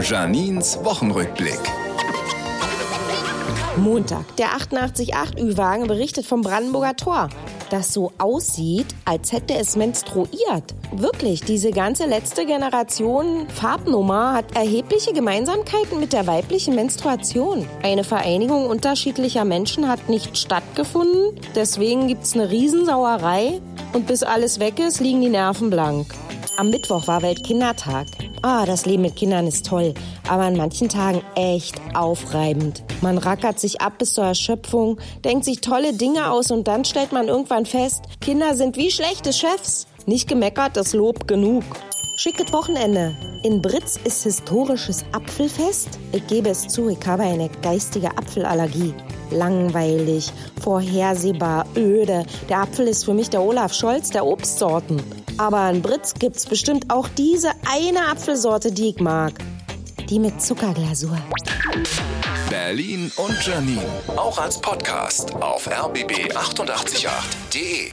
Janins Wochenrückblick. Montag. Der 88.8 Ü-Wagen berichtet vom Brandenburger Tor, das so aussieht, als hätte es menstruiert. Wirklich, diese ganze letzte Generation Farbnummer hat erhebliche Gemeinsamkeiten mit der weiblichen Menstruation. Eine Vereinigung unterschiedlicher Menschen hat nicht stattgefunden, deswegen gibt's eine Riesensauerei und bis alles weg ist, liegen die Nerven blank. Am Mittwoch war Weltkindertag. Ah, das Leben mit Kindern ist toll, aber an manchen Tagen echt aufreibend. Man rackert sich ab bis zur Erschöpfung, denkt sich tolle Dinge aus und dann stellt man irgendwann fest, Kinder sind wie schlechte Chefs. Nicht gemeckert, das Lob genug. Schickes Wochenende. In Britz ist historisches Apfelfest. Ich gebe es zu, ich habe eine geistige Apfelallergie. Langweilig, vorhersehbar, öde. Der Apfel ist für mich der Olaf Scholz der Obstsorten. Aber in Britz gibt's bestimmt auch diese eine Apfelsorte, die ich mag. Die mit Zuckerglasur. Berlin und Janine. Auch als Podcast auf rbb888.de.